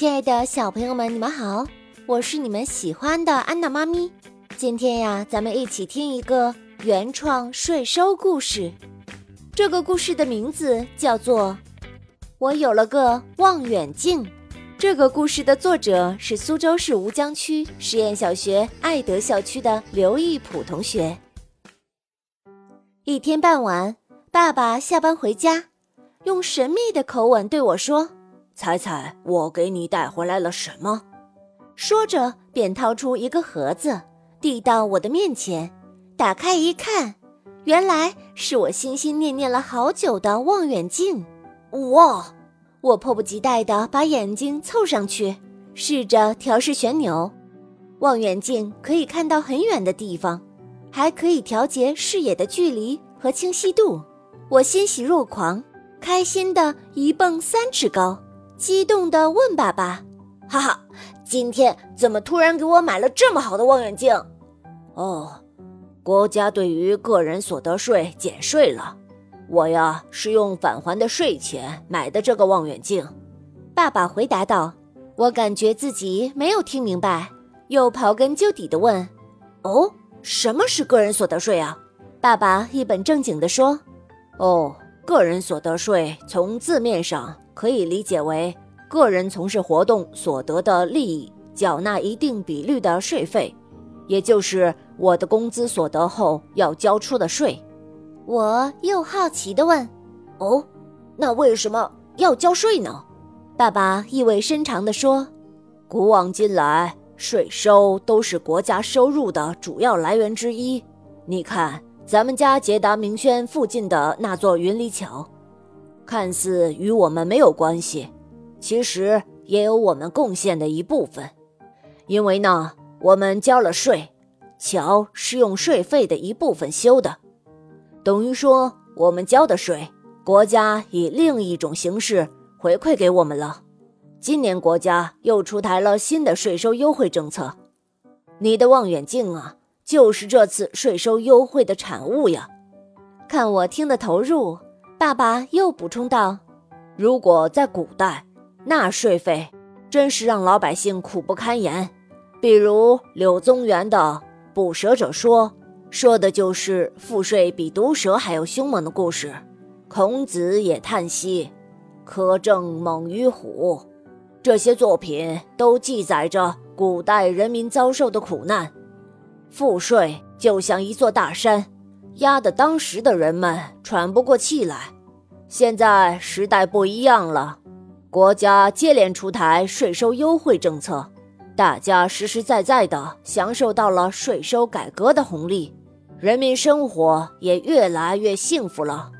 亲爱的小朋友们，你们好，我是你们喜欢的安娜妈咪。今天呀，咱们一起听一个原创税收故事。这个故事的名字叫做《我有了个望远镜》。这个故事的作者是苏州市吴江区实验小学爱德校区的刘义普同学。一天傍晚，爸爸下班回家，用神秘的口吻对我说：“猜猜我给你带回来了什么？”说着，便掏出一个盒子，递到我的面前。打开一看，原来是我心心念念了好久的望远镜。哇！我迫不及待地把眼睛凑上去，试着调试旋钮。望远镜可以看到很远的地方，还可以调节视野的距离和清晰度。我欣喜若狂，开心的一蹦三尺高，激动地问爸爸：“哈哈，今天怎么突然给我买了这么好的望远镜？”哦，国家对于个人所得税减税了。我呀，是用返还的税钱买的这个望远镜。爸爸回答道。我感觉自己没有听明白，又刨根究底的问：“哦，什么是个人所得税啊？”爸爸一本正经地说：“哦，个人所得税从字面上可以理解为个人从事活动所得的利益，缴纳一定比率的税费，也就是我的工资所得后要交出的税。”我又好奇地问：“哦，那为什么要交税呢？”爸爸意味深长地说：“古往今来，税收都是国家收入的主要来源之一。你看，咱们家捷达明轩附近的那座云里桥，看似与我们没有关系，其实也有我们贡献的一部分。因为呢，我们交了税，桥是用税费的一部分修的。”等于说，我们交的税，国家以另一种形式回馈给我们了。今年国家又出台了新的税收优惠政策，你的望远镜啊，就是这次税收优惠的产物呀。看我听得投入，爸爸又补充道：“如果在古代，纳税费真是让老百姓苦不堪言。比如柳宗元的《捕蛇者说》。”说的就是赋税比毒蛇还要凶猛的故事。孔子也叹息：“苛政猛于虎。”这些作品都记载着古代人民遭受的苦难。赋税就像一座大山，压得当时的人们喘不过气来。现在时代不一样了，国家接连出台税收优惠政策，大家实实在在地享受到了税收改革的红利。人民生活也越来越幸福了。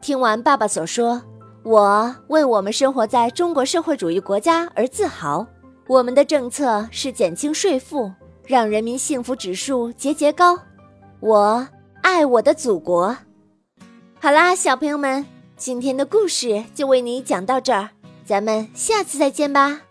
听完爸爸所说，我为我们生活在中国社会主义国家而自豪。我们的政策是减轻税负，让人民幸福指数节节高。我爱我的祖国。好啦，小朋友们，今天的故事就为你讲到这儿，咱们下次再见吧。